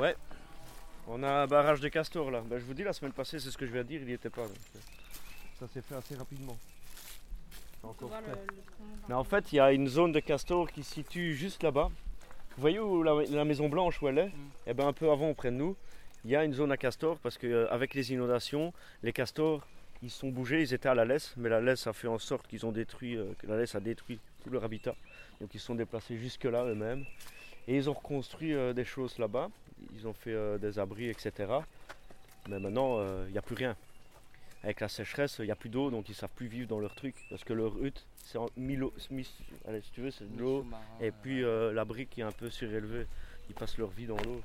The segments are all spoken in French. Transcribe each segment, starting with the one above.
Ouais. On a un barrage de castors là. Ben, je vous dis, la semaine passée, c'est ce que je viens de dire, il n'y était pas. donc, euh, ça s'est fait assez rapidement. Mais en fait, il y a une zone de castors qui se situe juste là-bas. Vous voyez où la, la Maison Blanche où elle est Eh ben un peu avant, près de nous, il y a une zone à castors parce qu'avec les inondations, les castors, ils sont bougés, ils étaient à la laisse, mais la laisse a fait en sorte qu'ils ont détruit, euh, que la laisse a détruit tout leur habitat. Donc ils se sont déplacés jusque là eux-mêmes. Et ils ont reconstruit euh, des choses là-bas. Ils ont fait euh, des abris, etc. Mais maintenant, euh, il n'y a plus rien. Avec la sécheresse, il n'y a plus d'eau, donc ils ne savent plus vivre dans leur truc. Parce que leur hutte, c'est en allez, si tu veux, c'est de l'eau. Et puis euh, l'abri qui est un peu surélevé. Ils passent leur vie dans l'eau.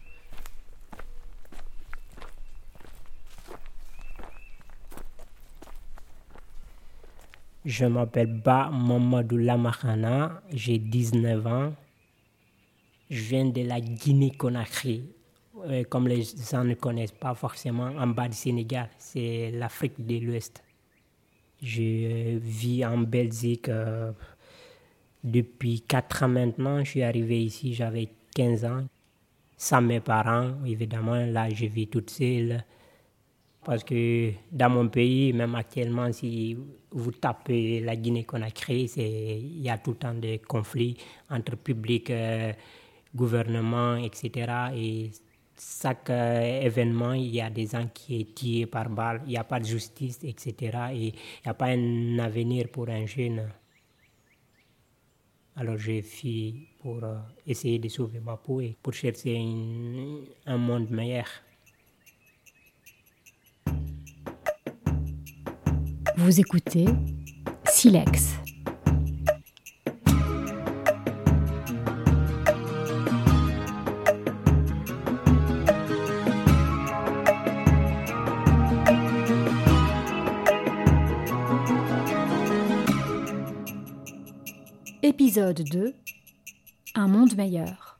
Je m'appelle Ba Mamadou Lamarana, j'ai 19 ans. Je viens de la Guinée-Conakry. Euh, Comme les gens ne connaissent pas forcément, en bas du Sénégal, c'est l'Afrique de l'Ouest. Je euh, vis en Belgique euh, depuis 4 ans maintenant. Je suis arrivé ici, j'avais 15 ans. Sans mes parents, évidemment, là, je vis toute seule. Parce que dans mon pays, même actuellement, si vous tapez la Guinée-Conakry, il y a tout le temps des conflits entre public, euh, gouvernement, etc. Et chaque euh, événement, il y a des gens qui sont tués par balle, il n'y a pas de justice, etc. Et il n'y a pas un avenir pour un jeune. Alors j'ai fui pour euh, essayer de sauver ma peau et pour chercher une- un monde meilleur. Vous écoutez Silex. Épisode 2 Un monde meilleur.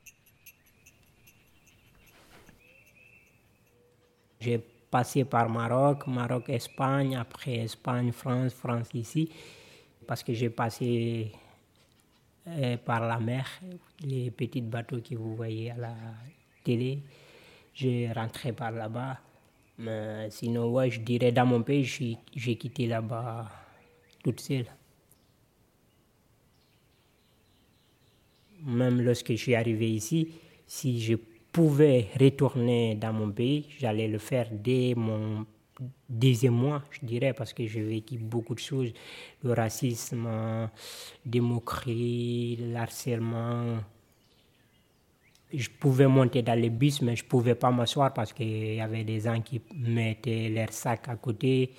J'ai passé par Maroc, Maroc, Espagne, après Espagne, France, France ici, parce que j'ai passé euh, par la mer, les petits bateaux que vous voyez à la télé. J'ai rentré par là-bas. Mais sinon, ouais, je dirais dans mon pays, j'ai quitté là-bas toute seule. Même lorsque je suis arrivé ici, si je pouvais retourner dans mon pays, j'allais le faire dès mon deuxième mois, je dirais, parce que j'ai vécu beaucoup de choses. Le racisme, des moqueries, le harcèlement. Je pouvais monter dans les bus, mais je ne pouvais pas m'asseoir parce qu'il y avait des gens qui mettaient leur sac à côté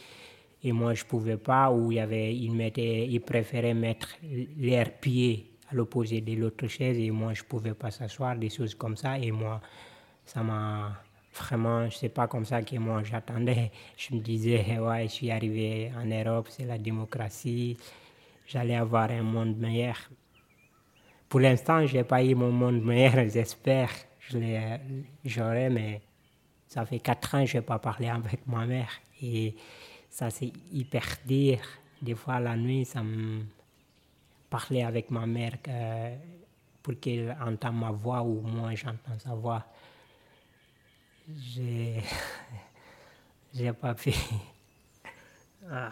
et moi je ne pouvais pas, ou il y avait, ils, mettaient, ils préféraient mettre leurs pieds à l'opposé de l'autre chaise et moi je ne pouvais pas s'asseoir, des choses comme ça. Et moi, ça m'a vraiment, sais pas comme ça que moi j'attendais. Je me disais, ouais, je suis arrivé en Europe, c'est la démocratie, j'allais avoir un monde meilleur. Pour l'instant, je n'ai pas eu mon monde meilleur, j'espère. Je l'ai- J'aurai, mais ça fait quatre ans que je n'ai pas parlé avec ma mère. Et ça, c'est hyper dur. Des fois, la nuit, ça me parlait avec ma mère euh, pour qu'elle entende ma voix ou moi, j'entends sa voix. J'ai j'ai pas pu. Ah.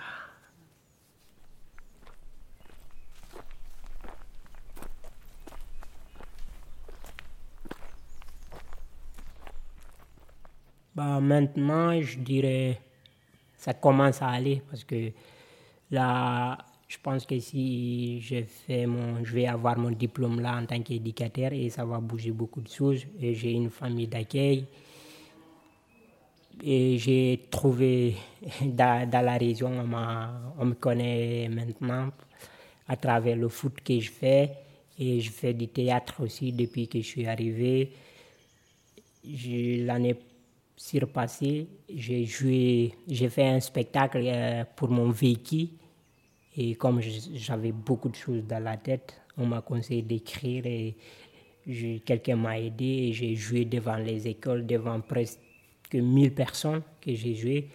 Bah, maintenant, je dirais, ça commence à aller parce que là, je pense que si je, fais mon, je vais avoir mon diplôme là en tant qu'éducateur et ça va bouger beaucoup de choses. J'ai une famille d'accueil. Et j'ai trouvé dans, dans la région, on, on me connaît maintenant à travers le foot que je fais. Et je fais du théâtre aussi depuis que je suis arrivé. L'année surpassée, j'ai j'ai fait un spectacle euh, pour mon véhicule. Et comme j'avais beaucoup de choses dans la tête, on m'a conseillé d'écrire et quelqu'un m'a aidé et j'ai joué devant les écoles, devant presque 1000 personnes que j'ai joué.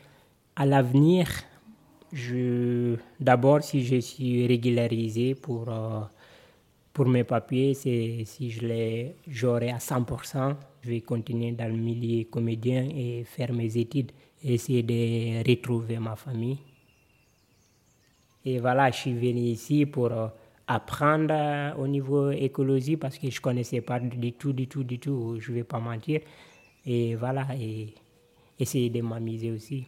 À l'avenir, d'abord, si je suis régularisé pour, euh, pour mes papiers, si je les j'aurai à 100%, je vais continuer dans le milieu comédien et faire mes études, essayer de retrouver ma famille. Et voilà, je suis venu ici pour euh, apprendre euh, au niveau écologie parce que je connaissais pas du tout, du tout, du tout, je vais pas mentir. Et voilà, et essayer de m'amuser aussi.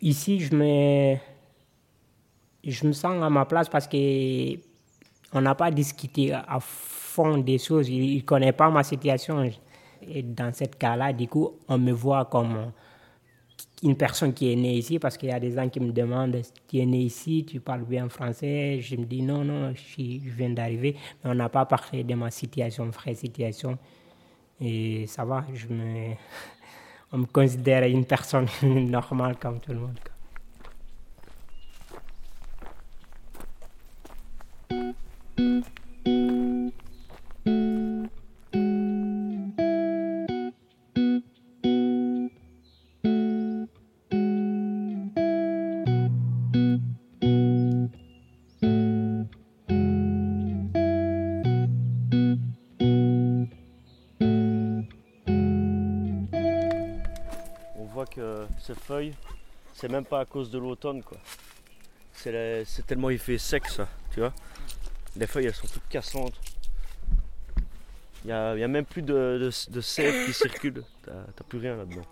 Ici, je me, je me sens à ma place parce que on n'a pas discuté à fond des choses. Il ne connaît pas ma situation. Et dans ce cas-là, du coup, on me voit comme une personne qui est née ici parce qu'il y a des gens qui me demandent tu es né ici, tu parles bien français? Je me dis non, non, je, viens d'arriver. Mais on n'a pas parlé de ma situation, vraie situation. Et ça va, je me, on me considère une personne normale comme tout le monde. C'est même pas à cause de l'automne quoi. C'est tellement il fait sec ça, tu vois. Les feuilles elles sont toutes cassantes. Il n'y a, même plus de, de, sève qui circule. T'as plus rien là-dedans.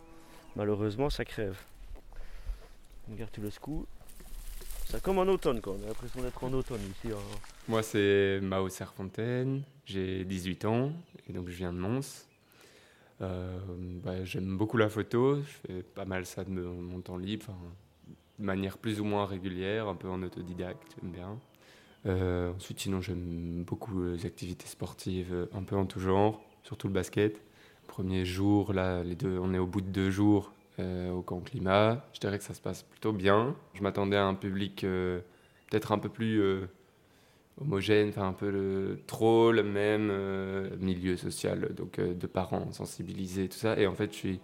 Malheureusement ça crève. Regarde tu le secoues. C'est comme en automne quoi. On a l'impression d'être en automne ici. Hein. Moi c'est Mao Serfontaine, j'ai 18 ans et donc je viens de Mons. Euh, bah, j'aime beaucoup la photo, je fais pas mal ça de mon temps libre, de manière plus ou moins régulière, un peu en autodidacte, j'aime bien. Euh, ensuite, sinon, j'aime beaucoup les activités sportives, un peu en tout genre, surtout le basket. Premier jour, là, les deux, on est au bout de deux jours euh, au camp climat. Je dirais que ça se passe plutôt bien. Je m'attendais à un public peut-être un peu plus homogène, enfin un peu le, trop le même euh, milieu social, donc euh, de parents sensibilisés, tout ça. Et en fait, je suis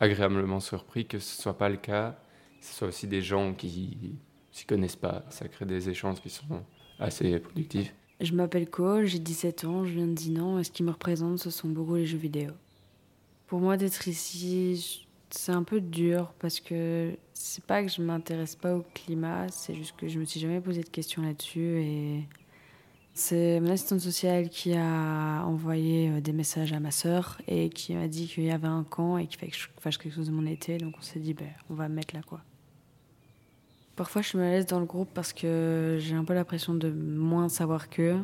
agréablement surpris que ce soit pas le cas, que ce soit aussi des gens qui s'y connaissent pas. Ça crée des échanges qui sont assez productifs. Je m'appelle Cole, j'ai 17 ans, je viens de Dinan, et ce qui me représente, ce sont beaucoup les jeux vidéo. Pour moi, d'être ici, c'est un peu dur parce que c'est pas que je m'intéresse pas au climat, c'est juste que je me suis jamais posé de questions là-dessus et c'est mon assistante sociale qui a envoyé euh, des messages à ma sœur et qui m'a dit qu'il y avait un camp et qu'il fallait que je fasse quelque chose de mon été. Donc on s'est dit, ben, on va mettre là quoi. Parfois je suis mal à l'aise dans le groupe parce que j'ai un peu l'impression de moins savoir qu'eux.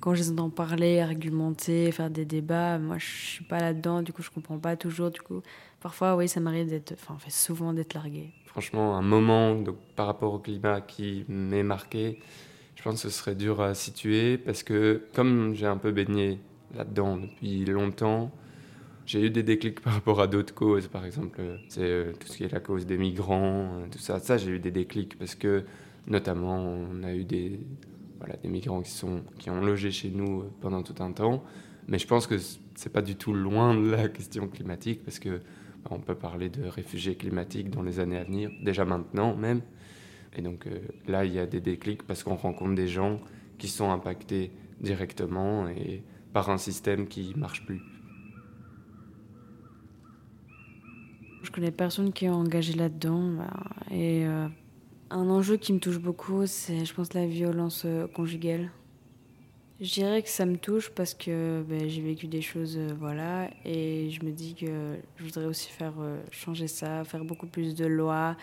Quand je les entends parler, argumenter, faire des débats, moi je suis pas là-dedans, du coup je comprends pas toujours. Du coup, parfois oui, ça m'arrive d'être, enfin fait souvent d'être largué. Franchement, un moment donc, par rapport au climat qui m'est marqué, je pense que ce serait dur à situer parce que comme j'ai un peu baigné là-dedans depuis longtemps, j'ai eu des déclics par rapport à d'autres causes, par exemple, c'est euh, tout ce qui est la cause des migrants, euh, tout ça. Ça, j'ai eu des déclics parce que, notamment, on a eu des, voilà, des migrants qui, sont, qui ont logé chez nous euh, pendant tout un temps. Mais je pense que c'est pas du tout loin de la question climatique parce que bah, on peut parler de réfugiés climatiques dans les années à venir, déjà maintenant même. Et donc euh, là, il y a des déclics parce qu'on rencontre des gens qui sont impactés directement et par un système qui marche plus. Je connais personne qui est engagé là-dedans. Bah, et euh, un enjeu qui me touche beaucoup, c'est, je pense, la violence euh, conjugale. Je dirais que ça me touche parce que ben, j'ai vécu des choses, voilà, et je me dis que je voudrais aussi faire changer ça, faire beaucoup plus de lois,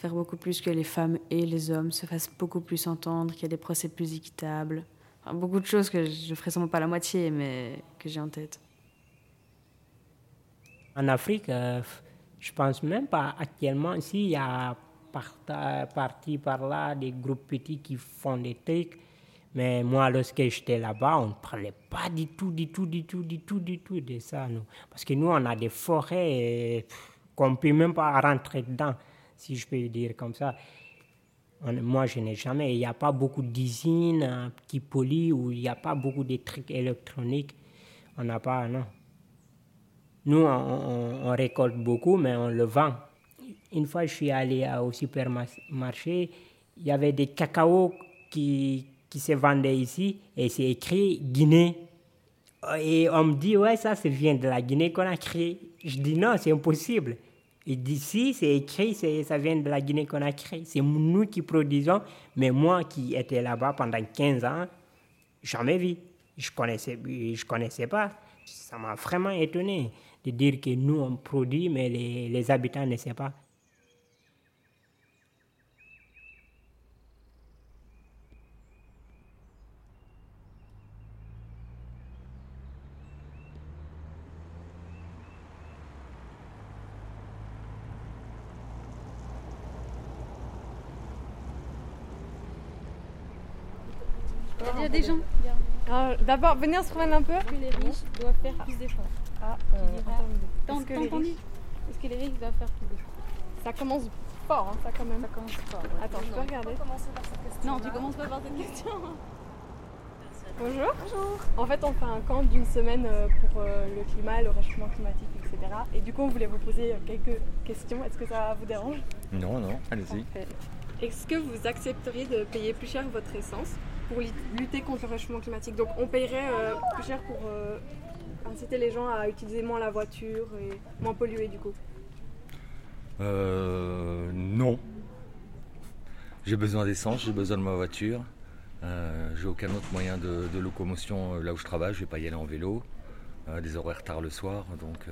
faire beaucoup plus que les femmes et les hommes se fassent beaucoup plus entendre, qu'il y a des procès plus équitables. beaucoup de choses que je ne ferai sûrement pas la moitié, mais que j'ai en tête. En Afrique, euh, je pense même pas actuellement, s'il y a parti par là des groupes petits qui font des trucs, mais moi, lorsque j'étais là-bas, on ne parlait pas du tout, du tout, du tout, du tout, du tout de ça. Nous. Parce que nous, on a des forêts qu'on ne peut même pas rentrer dedans si je peux dire comme ça. Moi, je n'ai jamais. Il n'y a pas beaucoup d'usines qui polient ou il n'y a pas beaucoup de trucs électroniques. On n'a pas, non. Nous, on, récolte beaucoup, mais on le vend. Une fois, je suis allé au supermarché, il y avait des cacao qui, qui se vendait ici et c'est écrit Guinée. Et on me dit, ouais, ça, ça vient de la Guinée-Conakry. Je dis non, c'est impossible. Et d'ici, c'est écrit, ça vient de la Guinée-Conakry. C'est nous qui produisons, mais moi qui étais là-bas pendant 15 ans, jamais vu. Je connaissais, je connaissais pas. Ça m'a vraiment étonné de dire que nous, on produit, mais les, les habitants ne savent pas. Il y a des gens. Ah, d'abord, venez, on se promène un peu. Est-ce que les riches doivent faire plus d'efforts? Ah, euh, T'as Est-ce que les entendu riches- Est-ce que les riches doivent faire plus d'efforts? Ça commence fort, hein, ça quand même. Ça commence fort. Attends, je peux regarder Non, tu commences pas par cette question. Bonjour. Bonjour. En fait, on fait un camp d'une semaine euh, pour euh, le climat, le réchauffement climatique, etc. Et du coup, on voulait vous poser euh, quelques questions. Est-ce que ça vous dérange? Non, non, allez-y. Est-ce que vous accepteriez de payer plus cher votre essence? Pour lutter contre le réchauffement climatique Donc, on payerait euh, plus cher pour euh, inciter les gens à utiliser moins la voiture et moins polluer du coup. Euh, non. J'ai besoin d'essence, j'ai besoin de ma voiture. Euh, j'ai aucun autre moyen de, de locomotion là où je travaille. Je vais pas y aller en vélo. Des horaires tard le soir, donc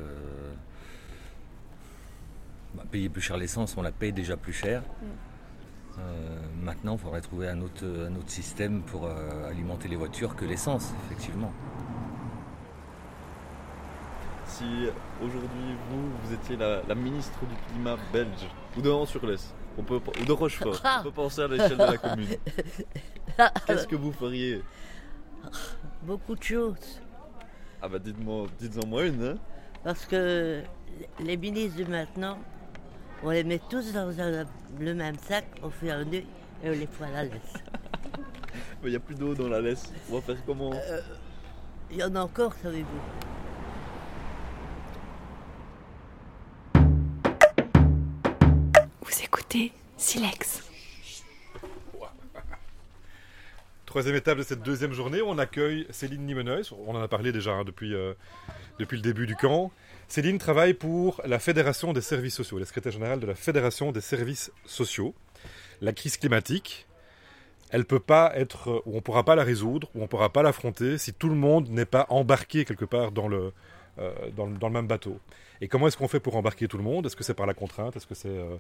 bah, payer plus cher l'essence, on la paye déjà plus cher. Euh, maintenant, il faudrait trouver un autre, un autre système pour euh, alimenter les voitures que l'essence, effectivement. Si aujourd'hui, vous, vous étiez la, la ministre du climat belge, ou de Anse-sur-Lesse, on peut, ou de Rochefort, on peut penser à l'échelle de la commune. Qu'est-ce que vous feriez? Beaucoup de choses. Ah bah dites-moi, dites-en moi une, hein Parce que les ministres de maintenant, on les met tous dans un- le même sac, on fait un nœud et on les fout à la laisse. Il n'y a plus d'eau dans la laisse. On va faire comment Il y en a encore, savez-vous Vous écoutez Silex. Troisième étape de cette deuxième journée, on accueille Céline Nimeneuil. On en a parlé déjà hein, depuis, euh, depuis le début du camp. Céline travaille pour la Fédération des services sociaux, la secrétaire générale de la Fédération des services sociaux. La crise climatique, elle peut pas être, ou on pourra pas la résoudre, ou on pourra pas l'affronter si tout le monde n'est pas embarqué quelque part dans le, dans, le- dans le même bateau. Et comment est-ce qu'on fait pour embarquer tout le monde? Est-ce que c'est par la contrainte? Est-ce que c'est euh,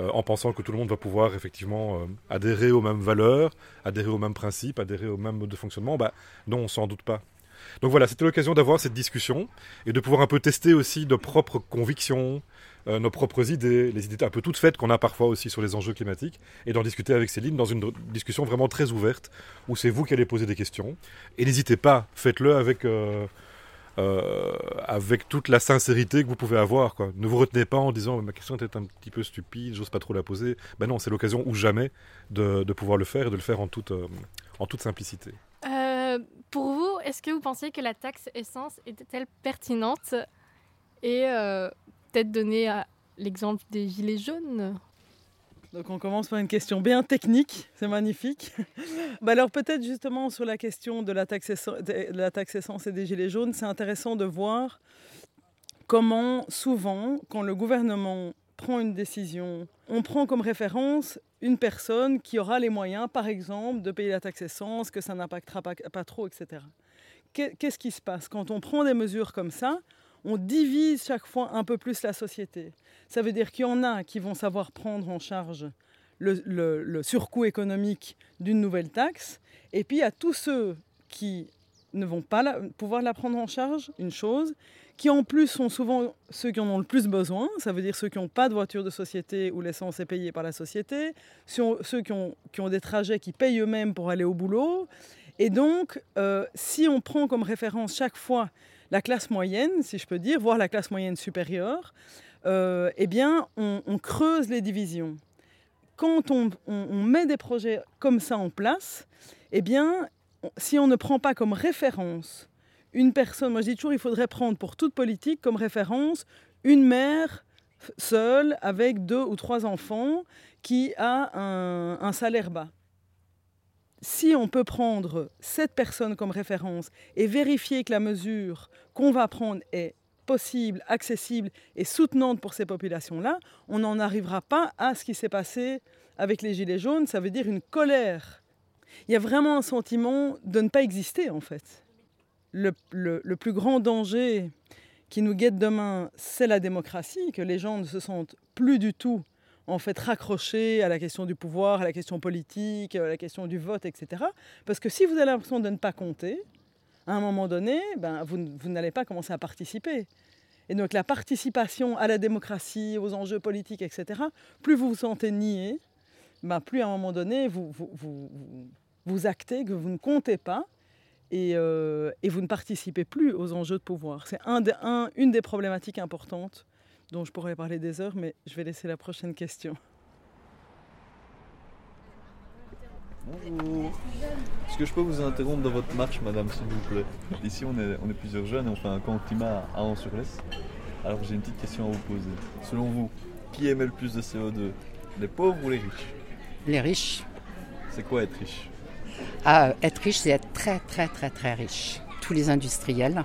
euh, en pensant que tout le monde va pouvoir effectivement euh, adhérer aux mêmes valeurs, adhérer aux mêmes principes, adhérer au même mode de fonctionnement? Bah non, sans doute pas. Donc voilà, c'était l'occasion d'avoir cette discussion et de pouvoir un peu tester aussi nos propres convictions, euh, nos propres idées, les idées un peu toutes faites qu'on a parfois aussi sur les enjeux climatiques, et d'en discuter avec Céline dans une discussion vraiment très ouverte, où c'est vous qui allez poser des questions. Et n'hésitez pas, faites-le avec, euh, euh, avec toute la sincérité que vous pouvez avoir. Quoi. Ne vous retenez pas en disant ma question était un petit peu stupide, j'ose pas trop la poser. Ben non, c'est l'occasion ou jamais de, pouvoir le faire et de le faire en toute, euh, simplicité. Euh, pour vous, est-ce que vous pensiez que la taxe essence était-elle pertinente Et peut-être donner l'exemple des gilets jaunes? Donc on commence par une question bien technique, c'est magnifique. Bah alors peut-être justement sur la question de la, taxe de la taxe essence et des gilets jaunes, c'est intéressant de voir comment souvent, quand le gouvernement prend une décision, on prend comme référence une personne qui aura les moyens, par exemple, de payer la taxe essence, que ça n'impactera pas, trop, etc. Qu'est- Qu'est-ce qui se passe? Quand on prend des mesures comme ça, on divise chaque fois un peu plus la société. Ça veut dire qu'il y en a qui vont savoir prendre en charge le, surcoût économique d'une nouvelle taxe, et puis a tous ceux qui ne vont pas pouvoir la prendre en charge, une chose, qui en plus sont souvent ceux qui en ont le plus besoin, ça veut dire ceux qui n'ont pas de voiture de société où l'essence est payée par la société, ceux ceux qui ont, qui ont des trajets qui payent eux-mêmes pour aller au boulot. Et donc, euh, si on prend comme référence chaque fois la classe moyenne, si je peux dire, voire la classe moyenne supérieure, euh, eh bien, on, creuse les divisions. Quand on, met des projets comme ça en place, eh bien, si on ne prend pas comme référence une personne, moi je dis toujours, il faudrait prendre pour toute politique comme référence une mère seule avec deux ou trois enfants qui a un salaire bas. Si on peut prendre cette personne comme référence et vérifier que la mesure qu'on va prendre est possible, accessible et soutenante pour ces populations-là, on n'en arrivera pas à ce qui s'est passé avec les Gilets jaunes, ça veut dire une colère. Il y a vraiment un sentiment de ne pas exister en fait. Le, plus grand danger qui nous guette demain, c'est la démocratie, que les gens ne se sentent plus du tout en fait raccrochés à la question du pouvoir, à la question politique, à la question du vote, etc. Parce que si vous avez l'impression de ne pas compter, à un moment donné, ben, vous, vous n'allez pas commencer à participer. Et donc la participation à la démocratie, aux enjeux politiques, etc., plus vous vous sentez nié, ben, plus à un moment donné, vous, vous, vous, vous actez que vous ne comptez pas et, euh, et, vous ne participez plus aux enjeux de pouvoir. C'est un, un, une des problématiques importantes dont je pourrais parler des heures, mais je vais laisser la prochaine question. Bonjour. Est-ce que je peux vous interrompre dans votre marche, madame, s'il vous plaît? Ici, on est, on est plusieurs jeunes et on fait un camp climat à An-sur-Lesse. Alors, j'ai une petite question à vous poser. Selon vous, qui émet le plus de CO2 Les pauvres ou les riches? Les riches. C'est quoi être riche? Ah, Être riche, c'est être très, très, très, très riche. Tous les industriels.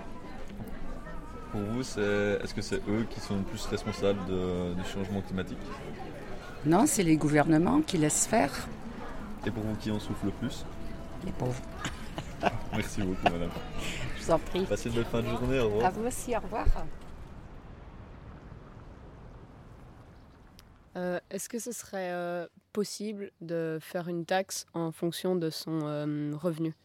Pour vous, est-ce que c'est eux qui sont plus responsables de, du changement climatique? Non, c'est les gouvernements qui laissent faire. Et pour vous, qui en souffle le plus? Les pauvres. Merci beaucoup, madame. Je vous en prie. Passez une belle fin de journée. Au revoir. À vous aussi, au revoir. Euh, Est-ce que ce serait euh, possible de faire une taxe en fonction de son euh, revenu?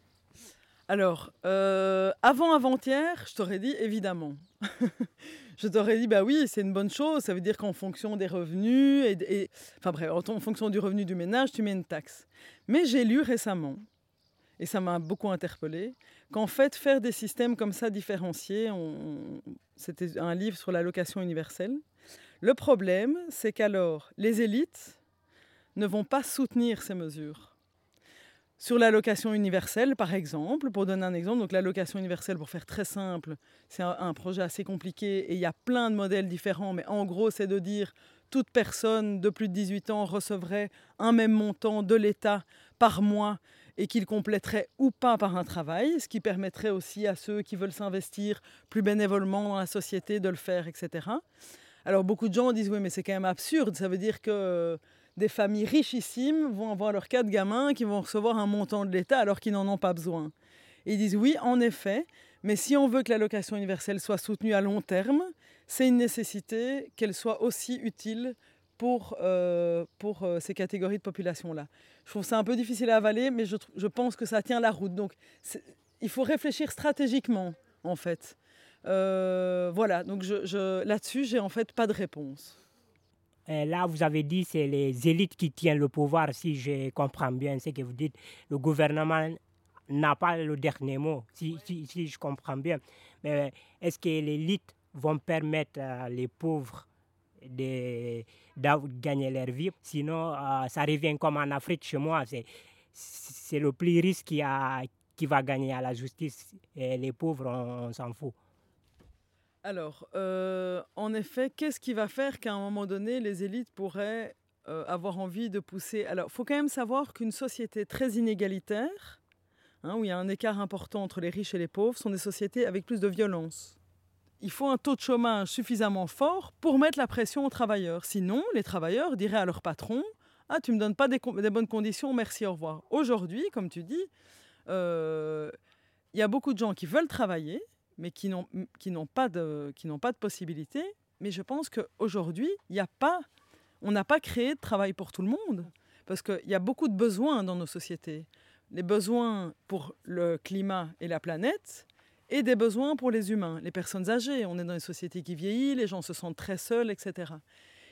Alors, euh, avant avant-hier, je t'aurais dit évidemment. je t'aurais dit, bah oui, c'est une bonne chose. Ça veut dire qu'en fonction des revenus, et, enfin bref, en fonction du revenu du ménage, tu mets une taxe. Mais j'ai lu récemment, et ça m'a beaucoup interpellé, qu'en fait, faire des systèmes comme ça différenciés, c'était un livre sur l'allocation universelle. Le problème, c'est qu'alors, les élites ne vont pas soutenir ces mesures. Sur l'allocation universelle, par exemple, pour donner un exemple, donc l'allocation universelle, pour faire très simple, c'est un, projet assez compliqué et il y a plein de modèles différents, mais en gros, c'est de dire toute personne de plus de 18 ans recevrait un même montant de l'État par mois et qu'il compléterait ou pas par un travail, ce qui permettrait aussi à ceux qui veulent s'investir plus bénévolement dans la société de le faire, etc. Alors beaucoup de gens disent oui mais c'est quand même absurde, ça veut dire que des familles richissimes vont avoir leurs quatre gamins qui vont recevoir un montant de l'État alors qu'ils n'en ont pas besoin. Ils disent oui en effet, mais si on veut que l'allocation universelle soit soutenue à long terme, c'est une nécessité qu'elle soit aussi utile pour, euh, pour euh, ces catégories de population-là. Je trouve ça un peu difficile à avaler, mais je, je pense que ça tient la route. Donc il faut réfléchir stratégiquement en fait. Euh, voilà, donc je, là-dessus, j'ai en fait pas de réponse. Et là, vous avez dit c'est les élites qui tiennent le pouvoir, si je comprends bien ce que vous dites. Le gouvernement n'a pas le dernier mot, si, si, si je comprends bien. Mais est-ce que les élites vont permettre à les pauvres de, de gagner leur vie? Sinon, euh, ça revient comme en Afrique chez moi. C'est le plus riche qui, a, qui va gagner à la justice. Et les pauvres, on, on s'en fout. Alors, euh, en effet, qu'est-ce qui va faire qu'à un moment donné, les élites pourraient euh, avoir envie de pousser? Alors, faut quand même savoir qu'une société très inégalitaire, hein, où il y a un écart important entre les riches et les pauvres, sont des sociétés avec plus de violence. Il faut un taux de chômage suffisamment fort pour mettre la pression aux travailleurs. Sinon, les travailleurs diraient à leur patron Ah, tu ne me donnes pas des, des, bonnes conditions, merci, au revoir. Aujourd'hui, comme tu dis, euh, il y a beaucoup de gens qui veulent travailler, mais qui n'ont, pas de, qui n'ont pas de possibilité. Mais je pense qu'aujourd'hui, il n'y a pas, on n'a pas créé de travail pour tout le monde, parce qu'il y a beaucoup de besoins dans nos sociétés. Les besoins pour le climat et la planète, et des besoins pour les humains, les personnes âgées. On est dans une société qui vieillit, les gens se sentent très seuls, etc.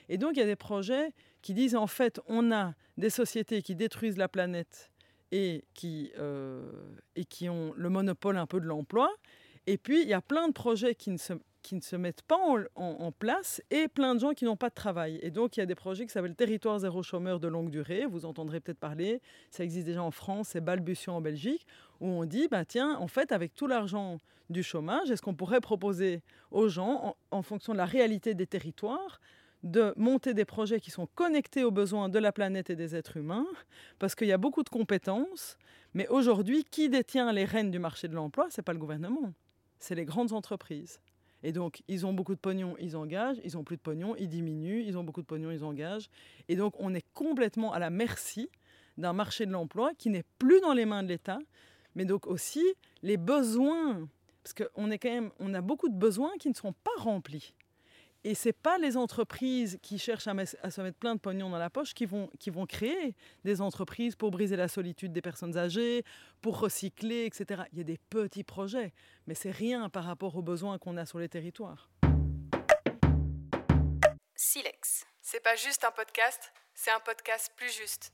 Et donc, il y a des projets qui disent, en fait, on a des sociétés qui détruisent la planète et qui, euh, et qui ont le monopole un peu de l'emploi, et puis, il y a plein de projets qui ne se, qui ne se mettent pas en, place et plein de gens qui n'ont pas de travail. Et donc, il y a des projets qui s'appellent Territoire zéro chômeur de longue durée. Vous entendrez peut-être parler. Ça existe déjà en France, c'est balbutiant en Belgique, où on dit, bah, tiens, en fait, avec tout l'argent du chômage, est-ce qu'on pourrait proposer aux gens, en, en fonction de la réalité des territoires, de monter des projets qui sont connectés aux besoins de la planète et des êtres humains, parce qu'il y a beaucoup de compétences, Mais aujourd'hui, qui détient les rênes du marché de l'emploi? Ce n'est pas le gouvernement, c'est les grandes entreprises. Et donc, ils ont beaucoup de pognon, ils engagent, ils ont plus de pognon, ils diminuent, ils ont beaucoup de pognon, ils engagent. Et donc, on est complètement à la merci d'un marché de l'emploi qui n'est plus dans les mains de l'État, mais donc aussi les besoins, parce qu'on est quand même, on a beaucoup de besoins qui ne sont pas remplis. Et ce n'est pas les entreprises qui cherchent à, se mettre plein de pognon dans la poche qui vont, qui vont créer des entreprises pour briser la solitude des personnes âgées, pour recycler, etc. Il y a des petits projets, mais c'est rien par rapport aux besoins qu'on a sur les territoires. Silex. C'est pas juste un podcast, c'est un podcast plus juste.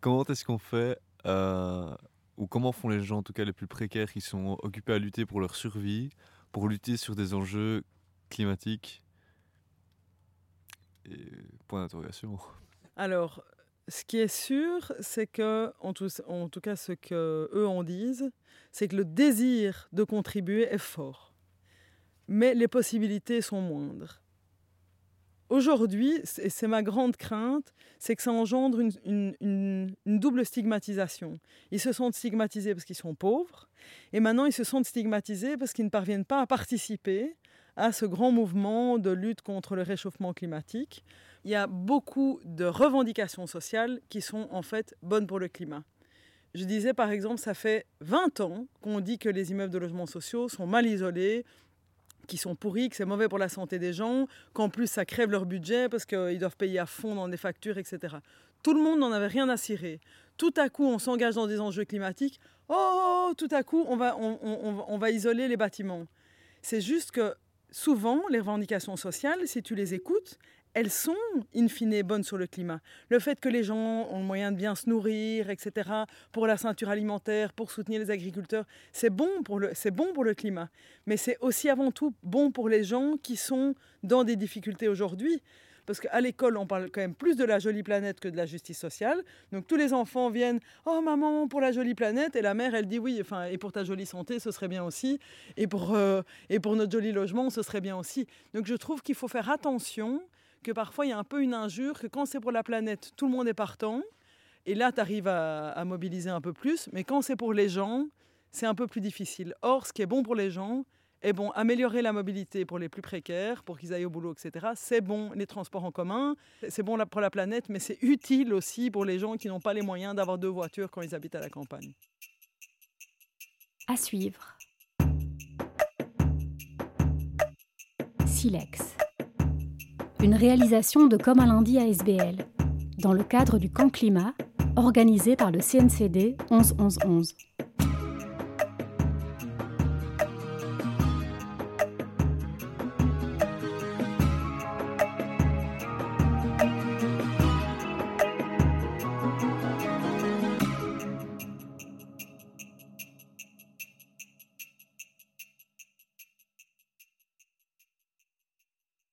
Comment est-ce qu'on fait, euh, ou comment font les gens, en tout cas les plus précaires, qui sont occupés à lutter pour leur survie, pour lutter sur des enjeux climatiques et point d'interrogation. Alors, ce qui est sûr, c'est que, en tout, cas, ce que eux en disent, c'est que le désir de contribuer est fort, mais les possibilités sont moindres. Aujourd'hui, et c'est ma grande crainte, c'est que ça engendre une, double stigmatisation. Ils se sentent stigmatisés parce qu'ils sont pauvres, et maintenant ils se sentent stigmatisés parce qu'ils ne parviennent pas à participer à ce grand mouvement de lutte contre le réchauffement climatique. Il y a beaucoup de revendications sociales qui sont en fait bonnes pour le climat. Je disais par exemple, ça fait 20 ans qu'on dit que les immeubles de logements sociaux sont mal isolés, qui sont pourris, que c'est mauvais pour la santé des gens, qu'en plus ça crève leur budget parce qu'ils doivent payer à fond dans des factures, etc. Tout le monde n'en avait rien à cirer. Tout à coup, on s'engage dans des enjeux climatiques. Oh, tout à coup, on va, on, on, on va isoler les bâtiments. C'est juste que souvent, les revendications sociales, si tu les écoutes, elles sont, in fine, bonnes sur le climat. Le fait que les gens ont le moyen de bien se nourrir, etc., pour la ceinture alimentaire, pour soutenir les agriculteurs, c'est bon, pour le, bon pour le climat. Mais c'est aussi avant tout bon pour les gens qui sont dans des difficultés aujourd'hui. Parce qu'à l'école, on parle quand même plus de la jolie planète que de la justice sociale. Donc tous les enfants viennent Oh maman, pour la jolie planète. Et la mère, elle dit Oui, enfin, et pour ta jolie santé, ce serait bien aussi. Et pour, euh, et pour notre joli logement, ce serait bien aussi. Donc je trouve qu'il faut faire attention que parfois il y a un peu une injure, que quand c'est pour la planète, tout le monde est partant. Et là, tu arrives à, mobiliser un peu plus. Mais quand c'est pour les gens, c'est un peu plus difficile. Or, ce qui est bon pour les gens, est bon. Améliorer la mobilité pour les plus précaires, pour qu'ils aillent au boulot, etc. C'est bon les transports en commun, c'est bon pour la planète, mais c'est utile aussi pour les gens qui n'ont pas les moyens d'avoir deux voitures quand ils habitent à la campagne. À suivre. Silex une réalisation de Comme un lundi à SBL, dans le cadre du camp climat organisé par le CNCD 11 11 11.